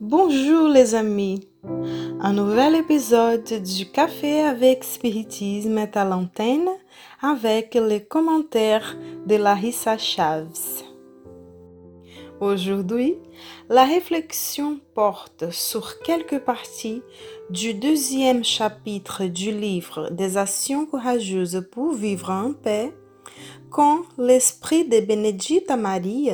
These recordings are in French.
Bonjour les amis. Un nouvel épisode du Café avec Spiritisme est à l'antenne avec les commentaires de Larissa Chaves. Aujourd'hui, la réflexion porte sur quelques parties du deuxième chapitre du livre des actions courageuses pour vivre en paix quand l'esprit de Benedita Marie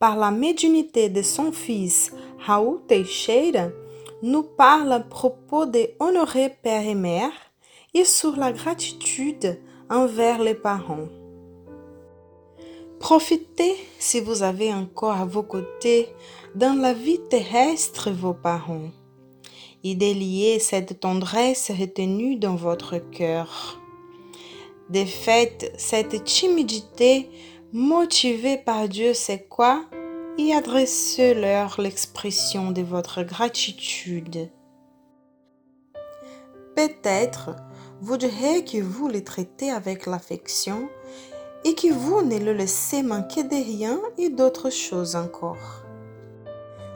par la médiumnité de son fils Raoul Teixeira, nous parle à propos de honorer père et mère et sur la gratitude envers les parents. Profitez, si vous avez encore à vos côtés, dans la vie terrestre vos parents, et déliez cette tendresse retenue dans votre cœur. Défaites cette timidité motivée par Dieu c'est quoi? Et adressez-leur l'expression de votre gratitude. Peut-être vous direz que vous les traitez avec l'affection et que vous ne le laissez manquer de rien et d'autres choses encore.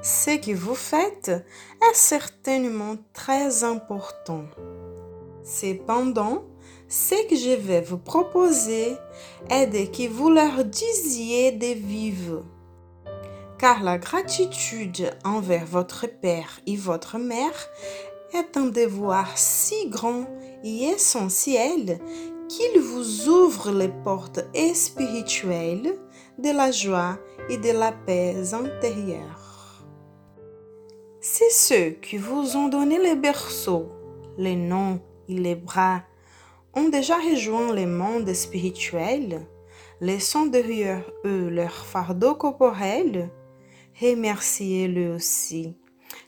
Ce que vous faites est certainement très important. Cependant, ce que je vais vous proposer est de que vous leur disiez de vivre. Car la gratitude envers votre père et votre mère est un devoir si grand et essentiel qu'il vous ouvre les portes spirituelles de la joie et de la paix intérieure. C'est ceux qui vous ont donné les berceaux, les noms et les bras ont déjà rejoint le monde spirituel, laissant derrière eux leur fardeau corporel, remerciez-le aussi,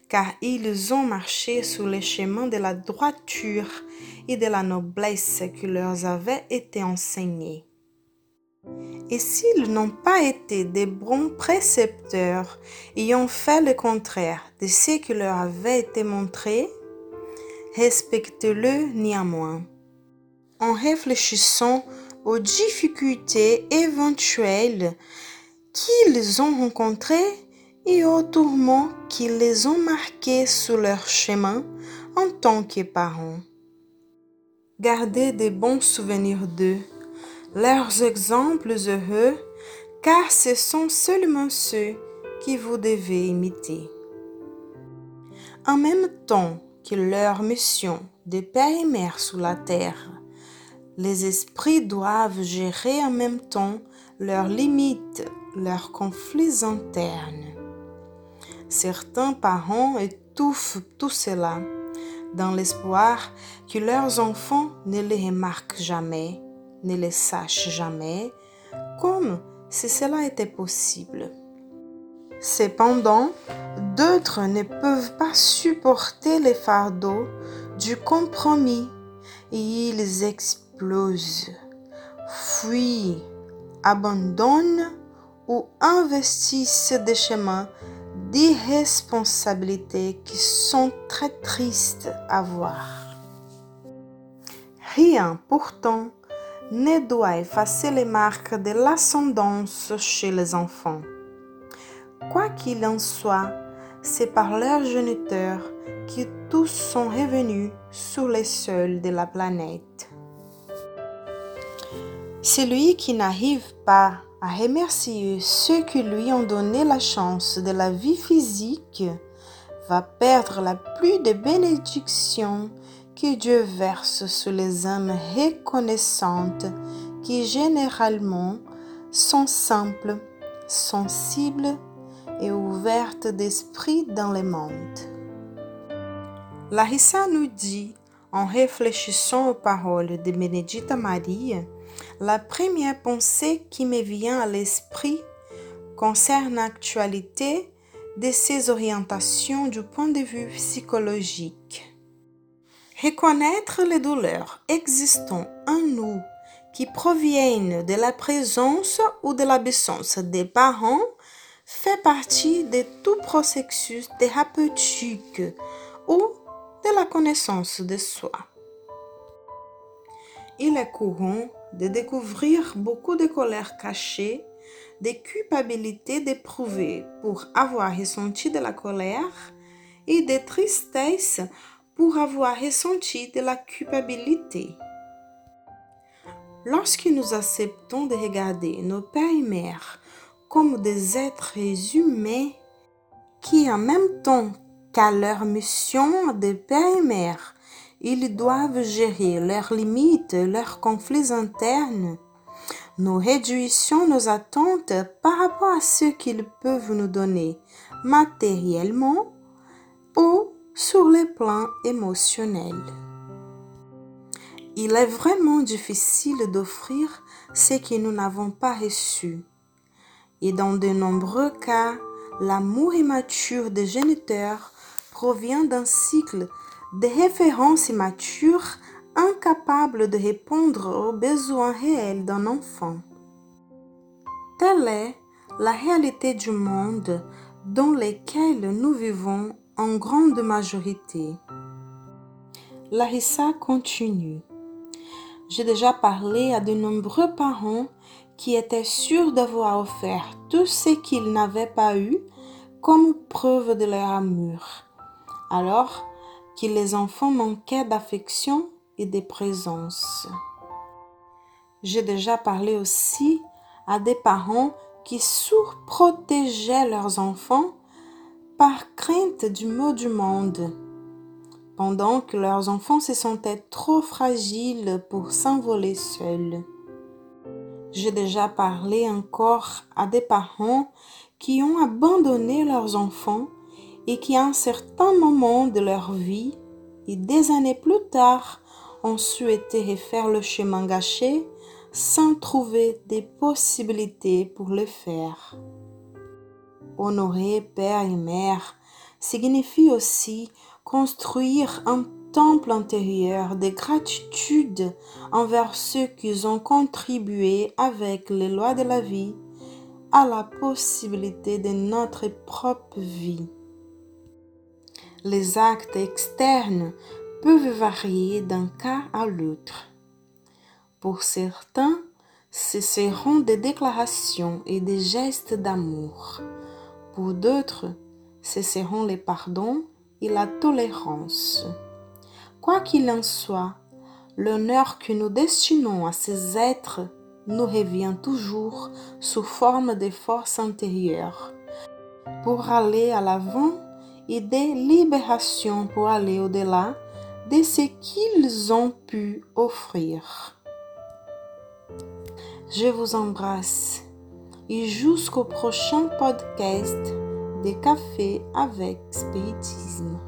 car ils ont marché sur les chemins de la droiture et de la noblesse qui leur avait été enseignés. Et s'ils n'ont pas été des bons précepteurs et ont fait le contraire de ce qui leur avait été montré, respectez-le néanmoins en réfléchissant aux difficultés éventuelles qu'ils ont rencontrées et aux tourments qui les ont marqués sur leur chemin en tant que parents. Gardez de bons souvenirs d'eux, leurs exemples heureux, car ce sont seulement ceux que vous devez imiter. En même temps que leur mission de père et mère sous la terre les esprits doivent gérer en même temps leurs limites, leurs conflits internes. Certains parents étouffent tout cela dans l'espoir que leurs enfants ne les remarquent jamais, ne les sachent jamais, comme si cela était possible. Cependant, d'autres ne peuvent pas supporter les fardeaux du compromis et ils fuient, abandonnent ou investissent des chemins d'irresponsabilité qui sont très tristes à voir. Rien pourtant ne doit effacer les marques de l'ascendance chez les enfants. Quoi qu'il en soit, c'est par leur géniteur que tous sont revenus sur les sols de la planète. Celui qui n'arrive pas à remercier ceux qui lui ont donné la chance de la vie physique va perdre la pluie de bénédictions que Dieu verse sur les âmes reconnaissantes qui généralement sont simples, sensibles et ouvertes d'esprit dans le monde. Larissa nous dit, en réfléchissant aux paroles de Benedita Maria, la première pensée qui me vient à l'esprit concerne l'actualité de ces orientations du point de vue psychologique. Reconnaître les douleurs existant en nous qui proviennent de la présence ou de l'absence des parents fait partie de tout processus thérapeutique ou de la connaissance de soi. Il est courant de découvrir beaucoup de colères cachées, de culpabilité d'éprouver pour avoir ressenti de la colère et de tristesse pour avoir ressenti de la culpabilité. Lorsque nous acceptons de regarder nos pères et mères comme des êtres humains qui en même temps qu'à leur mission de père et mère, ils doivent gérer leurs limites, leurs conflits internes, nous réduisons nos attentes par rapport à ce qu'ils peuvent nous donner matériellement ou sur le plan émotionnel. Il est vraiment difficile d'offrir ce que nous n'avons pas reçu. Et dans de nombreux cas, l'amour immature des géniteurs provient d'un cycle de références immatures incapables de répondre aux besoins réels d'un enfant. Telle est la réalité du monde dans lequel nous vivons en grande majorité. Larissa continue. J'ai déjà parlé à de nombreux parents qui étaient sûrs d'avoir offert tout ce qu'ils n'avaient pas eu comme preuve de leur amour, alors que les enfants manquaient d'affection et de présence. J'ai déjà parlé aussi à des parents qui surprotégeaient leurs enfants par crainte du mot du monde, pendant que leurs enfants se sentaient trop fragiles pour s'envoler seuls. J'ai déjà parlé encore à des parents qui ont abandonné leurs enfants et qui à un certain moment de leur vie et des années plus tard ont souhaité refaire le chemin gâché sans trouver des possibilités pour le faire. Honorer père et mère signifie aussi construire un temple intérieur de gratitude envers ceux qui ont contribué avec les lois de la vie à la possibilité de notre propre vie. Les actes externes peuvent varier d'un cas à l'autre. Pour certains, ce seront des déclarations et des gestes d'amour. Pour d'autres, ce seront les pardons et la tolérance. Quoi qu'il en soit, l'honneur que nous destinons à ces êtres nous revient toujours sous forme de force intérieure pour aller à l'avant et des libérations pour aller au-delà de ce qu'ils ont pu offrir. Je vous embrasse et jusqu'au prochain podcast des cafés avec spiritisme.